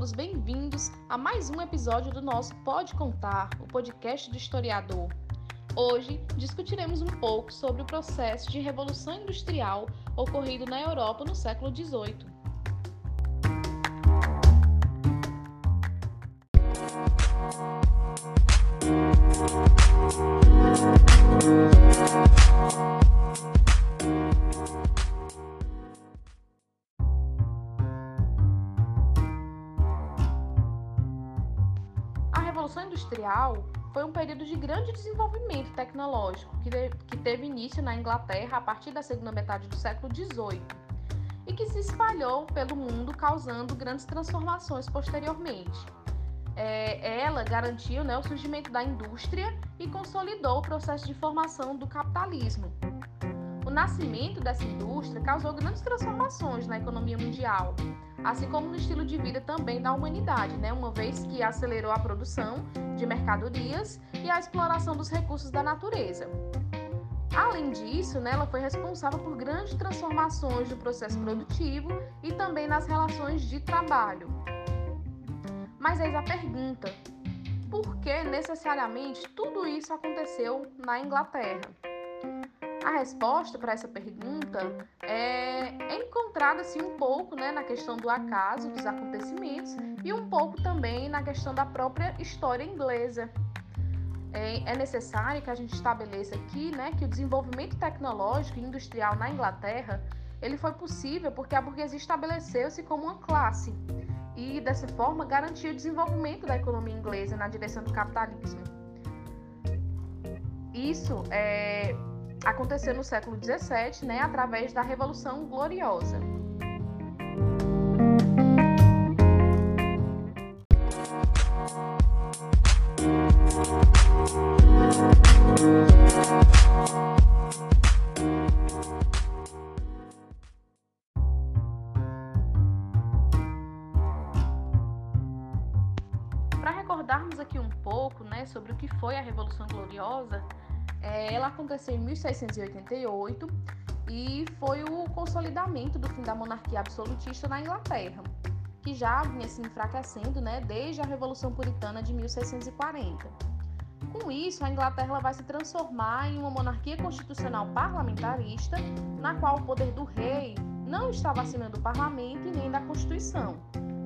todos bem-vindos a mais um episódio do nosso Pode Contar, o podcast do historiador. Hoje discutiremos um pouco sobre o processo de revolução industrial ocorrido na Europa no século XVIII. Um período de grande desenvolvimento tecnológico que, de, que teve início na Inglaterra a partir da segunda metade do século XVIII e que se espalhou pelo mundo, causando grandes transformações posteriormente. É, ela garantiu né, o surgimento da indústria e consolidou o processo de formação do capitalismo. O nascimento dessa indústria causou grandes transformações na economia mundial, assim como no estilo de vida também da humanidade, né? uma vez que acelerou a produção de mercadorias e a exploração dos recursos da natureza. Além disso, né, ela foi responsável por grandes transformações no processo produtivo e também nas relações de trabalho. Mas eis a pergunta: por que necessariamente tudo isso aconteceu na Inglaterra? A resposta para essa pergunta é, encontrada assim um pouco né, na questão do acaso dos acontecimentos e um pouco também na questão da própria história inglesa. É, é necessário que a gente estabeleça aqui né, que o desenvolvimento tecnológico e industrial na Inglaterra ele foi possível porque a burguesia estabeleceu-se como uma classe e, dessa forma, garantiu o desenvolvimento da economia inglesa na direção do capitalismo. Isso é, aconteceu no século XVII, né, através da Revolução Gloriosa. Para recordarmos aqui um pouco né, sobre o que foi a Revolução Gloriosa, é, ela aconteceu em 1688 e foi o consolidamento do fim da monarquia absolutista na Inglaterra, que já vinha se enfraquecendo né, desde a Revolução Puritana de 1640. Com isso, a Inglaterra vai se transformar em uma monarquia constitucional parlamentarista, na qual o poder do rei não estava acima do parlamento e nem da Constituição,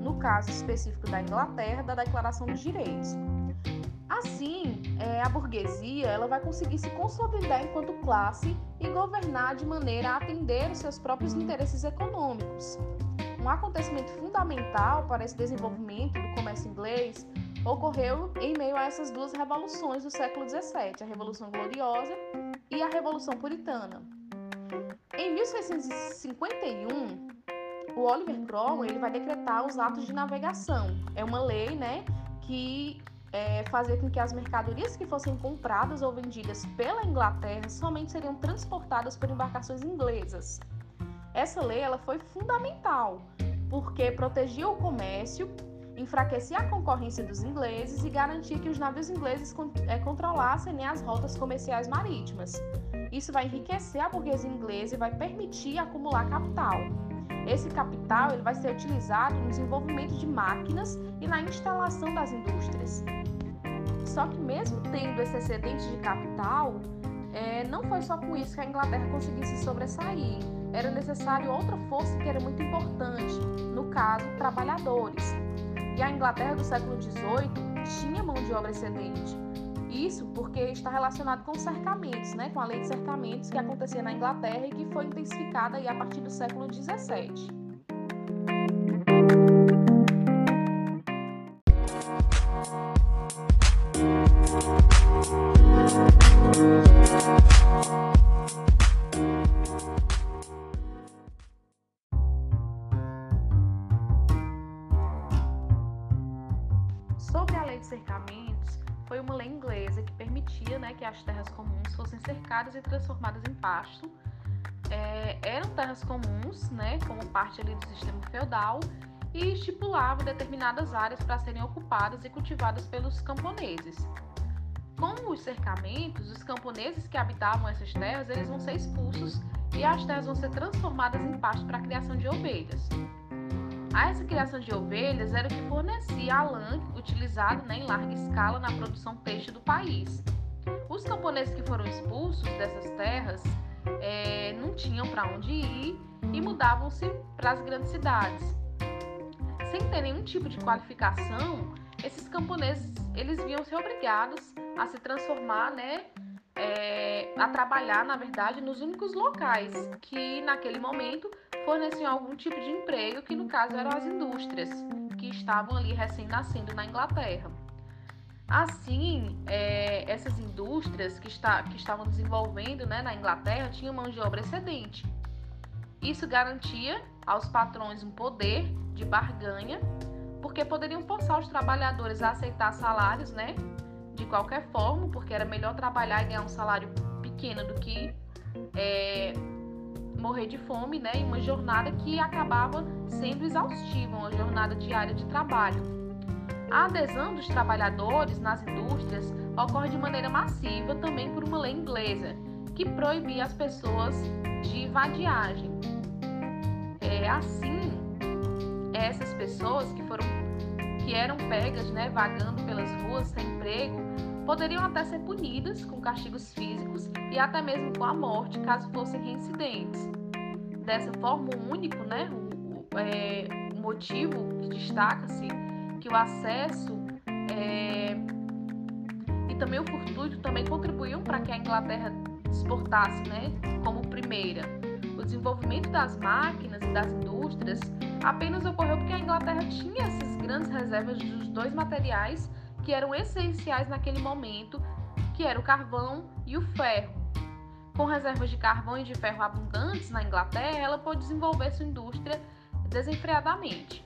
no caso específico da Inglaterra, da Declaração dos Direitos. Assim, é, a burguesia ela vai conseguir se consolidar enquanto classe e governar de maneira a atender os seus próprios interesses econômicos. Um acontecimento fundamental para esse desenvolvimento do comércio inglês ocorreu em meio a essas duas revoluções do século XVII, a Revolução Gloriosa e a Revolução Puritana. Em 1651, o Oliver Cromwell ele vai decretar os atos de navegação. É uma lei, né, que é, com que as mercadorias que fossem compradas ou vendidas pela Inglaterra somente seriam transportadas por embarcações inglesas. Essa lei ela foi fundamental porque protegia o comércio, enfraquecia a concorrência dos ingleses e garantia que os navios ingleses é, controlassem né, as rotas comerciais marítimas. Isso vai enriquecer a burguesia inglesa e vai permitir acumular capital. Esse capital ele vai ser utilizado no desenvolvimento de máquinas e na instalação das indústrias. Só que mesmo tendo esse excedente de capital, é, não foi só com isso que a Inglaterra conseguisse sobressair. Era necessário outra força que era muito importante, no caso, trabalhadores. E a Inglaterra do século XVIII tinha mão de obra excedente. Isso porque está relacionado com cercamentos, né, com a lei de cercamentos que acontecia na Inglaterra e que foi intensificada aí a partir do século XVII. Fossem cercadas e transformadas em pasto. É, eram terras comuns, né, como parte ali do sistema feudal, e estipulava determinadas áreas para serem ocupadas e cultivadas pelos camponeses. Com os cercamentos, os camponeses que habitavam essas terras eles vão ser expulsos e as terras vão ser transformadas em pasto para a criação de ovelhas. A essa criação de ovelhas era o que fornecia a lã utilizada né, em larga escala na produção peixe do país. Os camponeses que foram expulsos dessas terras é, não tinham para onde ir e mudavam-se para as grandes cidades. Sem ter nenhum tipo de qualificação, esses camponeses eles viam-se obrigados a se transformar, né, é, a trabalhar, na verdade, nos únicos locais que naquele momento forneciam algum tipo de emprego, que no caso eram as indústrias que estavam ali recém-nascendo na Inglaterra. Assim, é, essas indústrias que, está, que estavam desenvolvendo né, na Inglaterra tinham mão de obra excedente. Isso garantia aos patrões um poder de barganha, porque poderiam forçar os trabalhadores a aceitar salários né, de qualquer forma, porque era melhor trabalhar e ganhar um salário pequeno do que é, morrer de fome, né? Em uma jornada que acabava sendo exaustiva, uma jornada diária de trabalho. A adesão dos trabalhadores nas indústrias ocorre de maneira massiva também por uma lei inglesa, que proibia as pessoas de vadiagem. É, assim, essas pessoas que foram que eram pegas, né, vagando pelas ruas sem emprego, poderiam até ser punidas com castigos físicos e até mesmo com a morte, caso fossem reincidentes. Dessa forma, o único, né, o, é, motivo que destaca-se que o acesso é, e também o fortuito também contribuíam para que a Inglaterra exportasse, né, como primeira. O desenvolvimento das máquinas e das indústrias apenas ocorreu porque a Inglaterra tinha essas grandes reservas dos dois materiais que eram essenciais naquele momento, que era o carvão e o ferro. Com reservas de carvão e de ferro abundantes na Inglaterra, ela pôde desenvolver sua indústria desenfreadamente.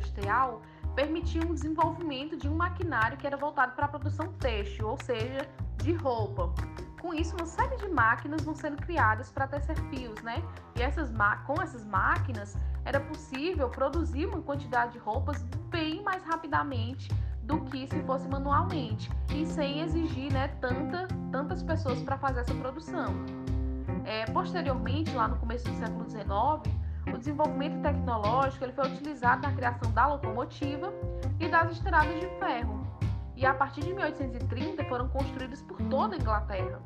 Industrial permitiu um desenvolvimento de um maquinário que era voltado para a produção têxtil, ou seja, de roupa. Com isso, uma série de máquinas vão sendo criadas para tecer fios, né? E essas com essas máquinas era possível produzir uma quantidade de roupas bem mais rapidamente do que se fosse manualmente e sem exigir né, tanta, tantas pessoas para fazer essa produção. É, posteriormente, lá no começo do século XIX, o desenvolvimento tecnológico ele foi utilizado na criação da locomotiva e das estradas de ferro. E a partir de 1830 foram construídas por toda a Inglaterra.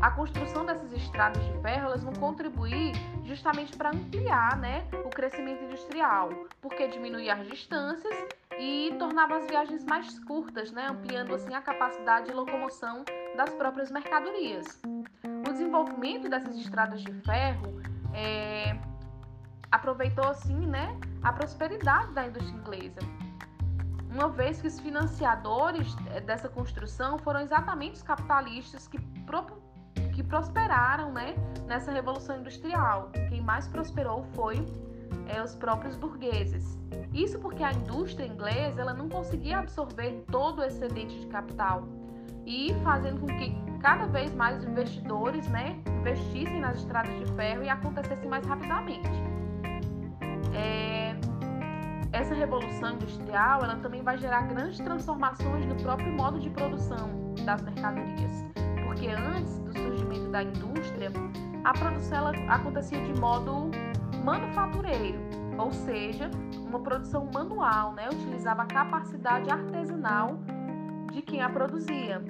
A construção dessas estradas de ferro elas vão contribuir justamente para ampliar né, o crescimento industrial, porque diminuía as distâncias e tornava as viagens mais curtas, né, ampliando assim a capacidade de locomoção das próprias mercadorias. O desenvolvimento dessas estradas de ferro é, aproveitou assim, né, a prosperidade da indústria inglesa. Uma vez que os financiadores eh, dessa construção foram exatamente os capitalistas que, pro, que prosperaram, né, nessa revolução industrial. Quem mais prosperou foi é, os próprios burgueses. Isso porque a indústria inglesa ela não conseguia absorver todo o excedente de capital e fazendo com que cada vez mais investidores né, investissem nas estradas de ferro e acontecesse mais rapidamente. É, essa revolução industrial ela também vai gerar grandes transformações no próprio modo de produção das mercadorias, porque antes do surgimento da indústria, a produção ela acontecia de modo manufatureiro, ou seja, uma produção manual, né? utilizava a capacidade artesanal de quem a produzia.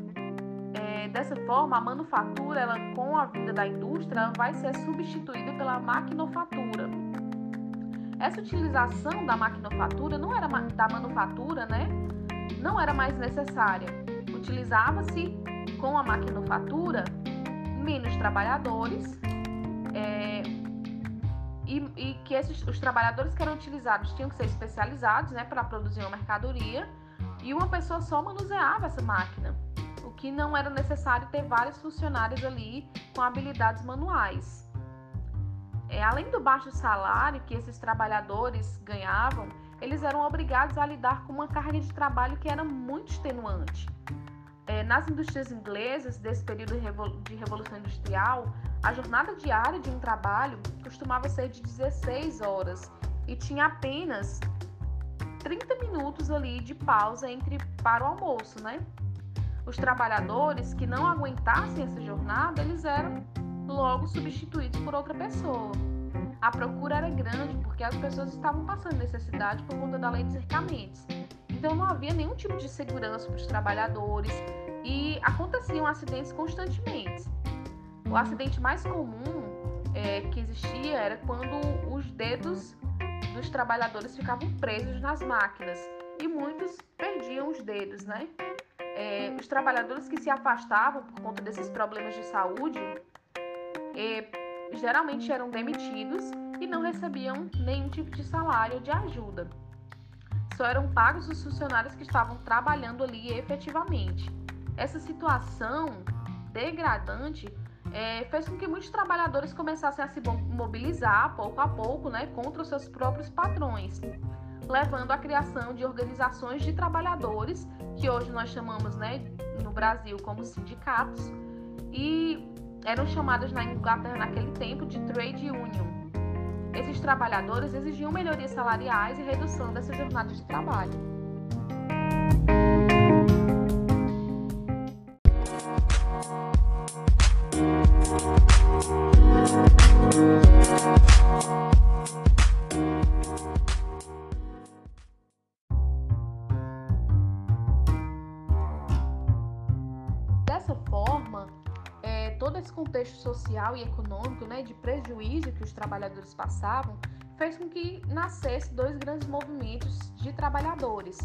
É, dessa forma, a manufatura, ela, com a vinda da indústria, vai ser substituída pela maquinofatura. Essa utilização da maquinofatura não era da manufatura, né? Não era mais necessária. Utilizava-se com a maquinofatura menos trabalhadores é, e, e, que esses, os trabalhadores que eram utilizados tinham que ser especializados, né, para produzir uma mercadoria e uma pessoa só manuseava essa máquina, o que não era necessário ter vários funcionários ali com habilidades manuais. É, além do baixo salário que esses trabalhadores ganhavam, eles eram obrigados a lidar com uma carga de trabalho que era muito extenuante. É, nas indústrias inglesas, desse período de Revolução Industrial, a jornada diária de um trabalho costumava ser de 16 horas e tinha apenas 30 minutos ali de pausa entre para o almoço, né? Os trabalhadores que não aguentassem essa jornada, eles eram logo substituídos por outra pessoa. A procura era grande porque as pessoas estavam passando necessidade por conta da lei de cercamentos. Então não havia nenhum tipo de segurança para os trabalhadores e aconteciam acidentes constantemente. O acidente mais comum é, que existia era quando os dedos dos trabalhadores ficavam presos nas máquinas e muitos perdiam os dedos, né? É, os trabalhadores que se afastavam por conta desses problemas de saúde é, geralmente eram demitidos e não recebiam nenhum tipo de salário de ajuda. Só eram pagos os funcionários que estavam trabalhando ali efetivamente. Essa situação degradante é, fez com que muitos trabalhadores começassem a se mobilizar pouco a pouco né, contra os seus próprios patrões, levando à criação de organizações de trabalhadores, que hoje nós chamamos né, no Brasil como sindicatos, e eram chamadas na Inglaterra naquele tempo de trade union. Esses trabalhadores exigiam melhorias salariais e redução dessa jornada de trabalho. Contexto social e econômico, né, de prejuízo que os trabalhadores passavam, fez com que nascesse dois grandes movimentos de trabalhadores,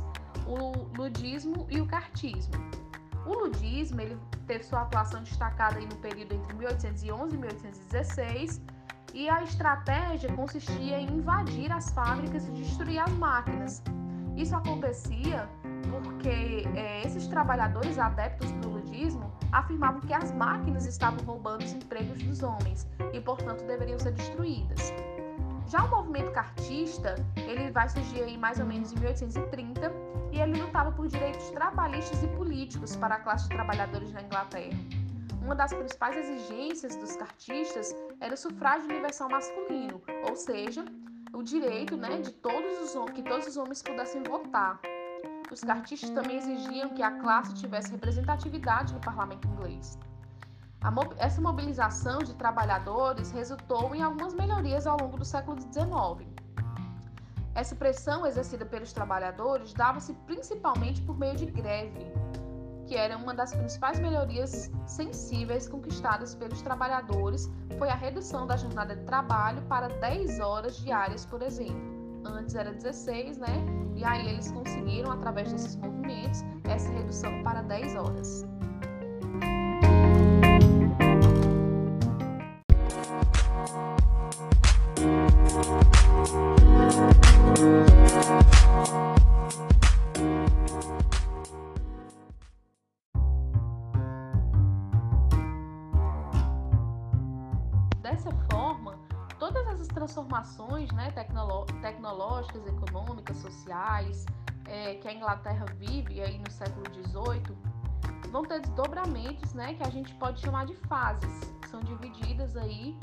o ludismo e o cartismo. O ludismo ele teve sua atuação destacada no período entre 1811 e 1816 e a estratégia consistia em invadir as fábricas e destruir as máquinas. Isso acontecia porque é, esses trabalhadores adeptos do ludismo afirmavam que as máquinas estavam roubando os empregos dos homens e, portanto, deveriam ser destruídas. Já o movimento cartista, ele vai surgir aí mais ou menos em 1830 e ele lutava por direitos trabalhistas e políticos para a classe de trabalhadores na Inglaterra. Uma das principais exigências dos cartistas era o sufrágio universal masculino, ou seja, o direito né, de todos os, que todos os homens pudessem votar. Os cartistas também exigiam que a classe tivesse representatividade no parlamento inglês. essa mobilização de trabalhadores resultou em algumas melhorias ao longo do século XIX. Essa pressão exercida pelos trabalhadores dava-se principalmente por meio de greve, que era uma das principais melhorias sensíveis conquistadas pelos trabalhadores, foi a redução da jornada de trabalho para 10 horas diárias, por exemplo. Antes era 16, né? E aí eles conseguiram, através desses movimentos, essa redução para 10 horas. Dessa forma, todas essas transformações né, sociais, é, que a Inglaterra vive aí no século XVIII, vão ter desdobramentos né, que a gente pode chamar de fases, são divididas aí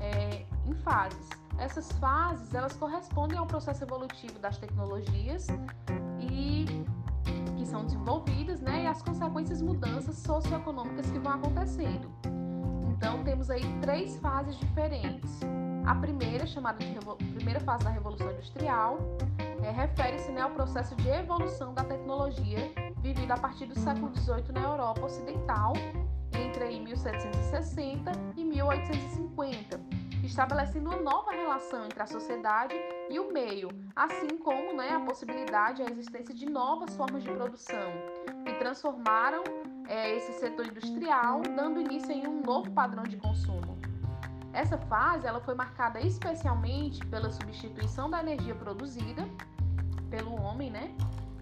é, em fases. Essas fases elas correspondem ao processo evolutivo das tecnologias e que são desenvolvidas, né, e as consequências mudanças socioeconômicas que vão acontecendo. Então temos aí três fases diferentes. A primeira, chamada de primeira fase da Revolução Industrial, é, refere-se né, ao processo de evolução da tecnologia vivido a partir do século XVIII na Europa Ocidental, entre 1760 e 1850, estabelecendo uma nova relação entre a sociedade e o meio, assim como né, a possibilidade, a existência de novas formas de produção, que transformaram é, esse setor industrial, dando início em um novo padrão de consumo. Essa fase ela foi marcada especialmente pela substituição da energia produzida pelo homem, né,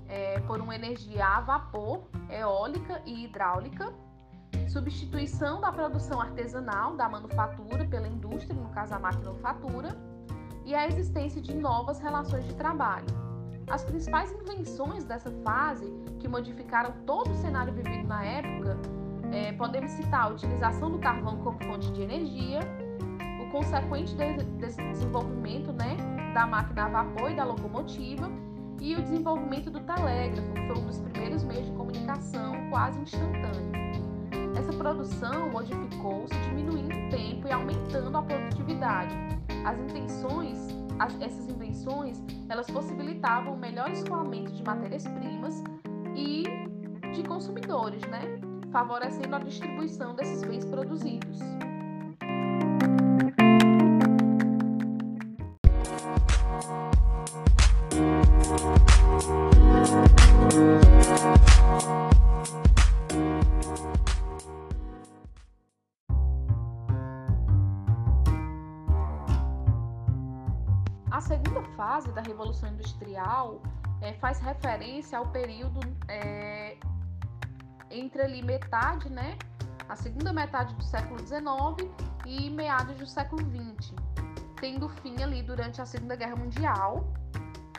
é, por uma energia a vapor, eólica e hidráulica, substituição da produção artesanal da manufatura pela indústria, no caso a maquinofatura, e a existência de novas relações de trabalho. As principais invenções dessa fase, que modificaram todo o cenário vivido na época, é, podemos citar a utilização do carvão como fonte de energia, consequente de desenvolvimento né, da máquina a vapor e da locomotiva, e o desenvolvimento do telégrafo, que foi um dos primeiros meios de comunicação quase instantâneo. Essa produção modificou-se, diminuindo o tempo e aumentando a produtividade. As intenções, as, essas invenções, elas possibilitavam o melhor escoamento de matérias-primas e de consumidores, né? favorecendo a distribuição desses bens produzidos. Segunda fase da Revolução Industrial é, faz referência ao período é, entre ali metade, né, a segunda metade do século XIX e meados do século XX, tendo fim ali durante a Segunda Guerra Mundial.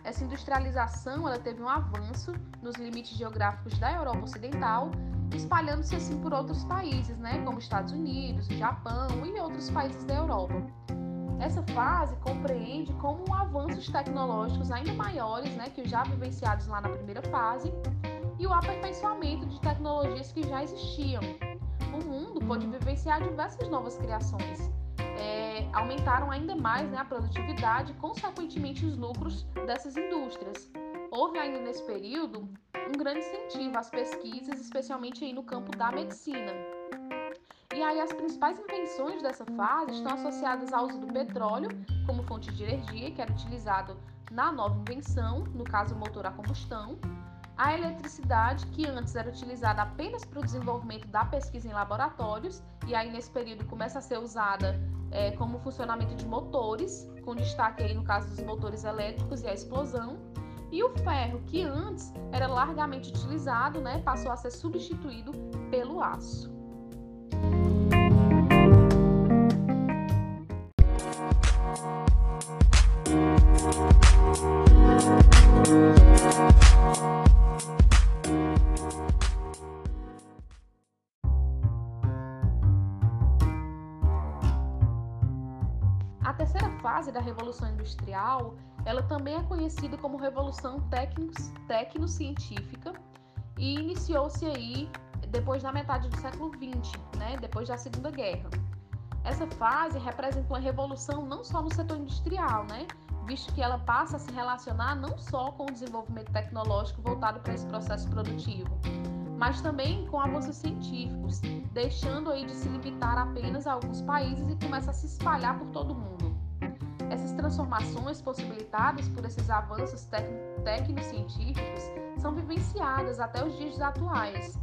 Essa industrialização ela teve um avanço nos limites geográficos da Europa Ocidental, espalhando-se assim por outros países, né, como Estados Unidos, Japão e outros países da Europa. Essa fase compreende como avanços tecnológicos ainda maiores, né, que os já vivenciados lá na primeira fase, e o aperfeiçoamento de tecnologias que já existiam. O mundo pôde vivenciar diversas novas criações. É, aumentaram ainda mais né, a produtividade e, consequentemente, os lucros dessas indústrias. Houve ainda nesse período um grande incentivo às pesquisas, especialmente aí no campo da medicina. E aí as principais invenções dessa fase estão associadas ao uso do petróleo como fonte de energia, que era utilizado na nova invenção, no caso o motor a combustão, a eletricidade, que antes era utilizada apenas para o desenvolvimento da pesquisa em laboratórios, e aí nesse período começa a ser usada é, como funcionamento de motores, com destaque aí no caso dos motores elétricos e a explosão. E o ferro, que antes era largamente utilizado, né, passou a ser substituído pelo aço. Revolução Industrial, ela também é conhecida como Revolução Tecno-Científica e iniciou-se aí depois da metade do século XX, né, depois da Segunda Guerra. Essa fase representa uma revolução não só no setor industrial, né, visto que ela passa a se relacionar não só com o desenvolvimento tecnológico voltado para esse processo produtivo, mas também com avanços científicos, deixando aí de se limitar apenas a alguns países e começa a se espalhar por todo o mundo. Essas transformações possibilitadas por esses avanços técnico-científicos são vivenciadas até os dias atuais.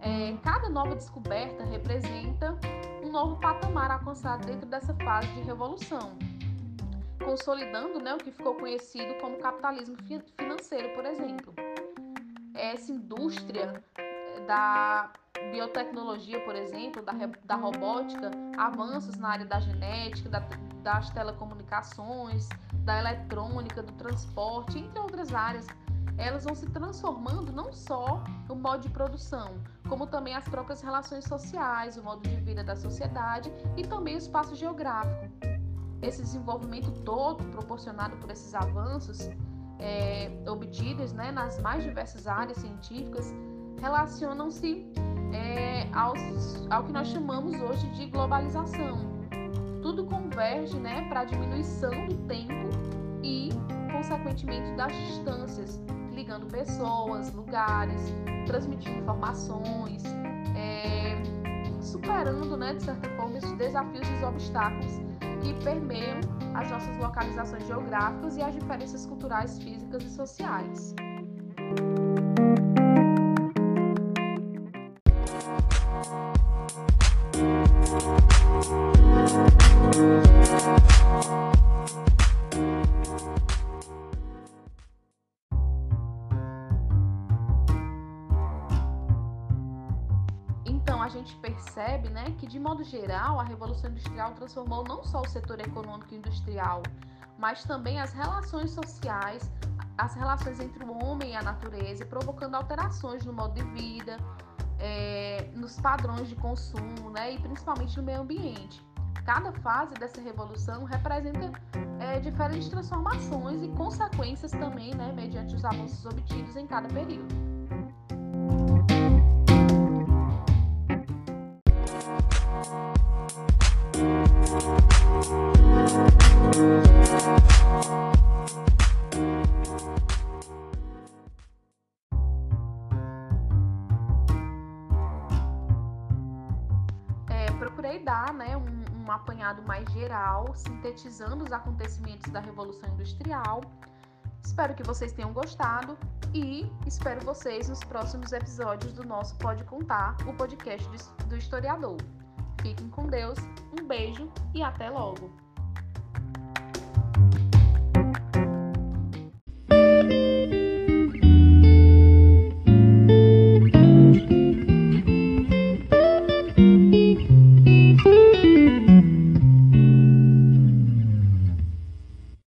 É, cada nova descoberta representa um novo patamar alcançado dentro dessa fase de revolução, consolidando né, o que ficou conhecido como capitalismo financeiro, por exemplo. Essa indústria da biotecnologia, por exemplo, da, da robótica, avanços na área da genética, da, das telecomunicações, da eletrônica, do transporte, entre outras áreas, elas vão se transformando não só no modo de produção, como também as próprias relações sociais, o modo de vida da sociedade e também o espaço geográfico. Esse desenvolvimento todo proporcionado por esses avanços é, obtidos né, nas mais diversas áreas científicas relacionam-se é, ao que nós chamamos hoje de globalização. Tudo converge né, para a diminuição do tempo e, consequentemente, das distâncias, ligando pessoas, lugares, transmitindo informações, é, superando, né, de certa forma, esses desafios e os obstáculos que permeiam as nossas localizações geográficas e as diferenças culturais, físicas e sociais. Geral a revolução industrial transformou não só o setor econômico industrial, mas também as relações sociais, as relações entre o homem e a natureza, provocando alterações no modo de vida, é, nos padrões de consumo, né, e principalmente no meio ambiente. Cada fase dessa revolução representa é, diferentes transformações e consequências também, né, mediante os avanços obtidos em cada período. É, procurei dar né, um, um apanhado mais geral, sintetizando os acontecimentos da Revolução Industrial. Espero que vocês tenham gostado e espero vocês nos próximos episódios do nosso Pode Contar, o podcast do historiador. Fiquem com Deus, um beijo e até logo!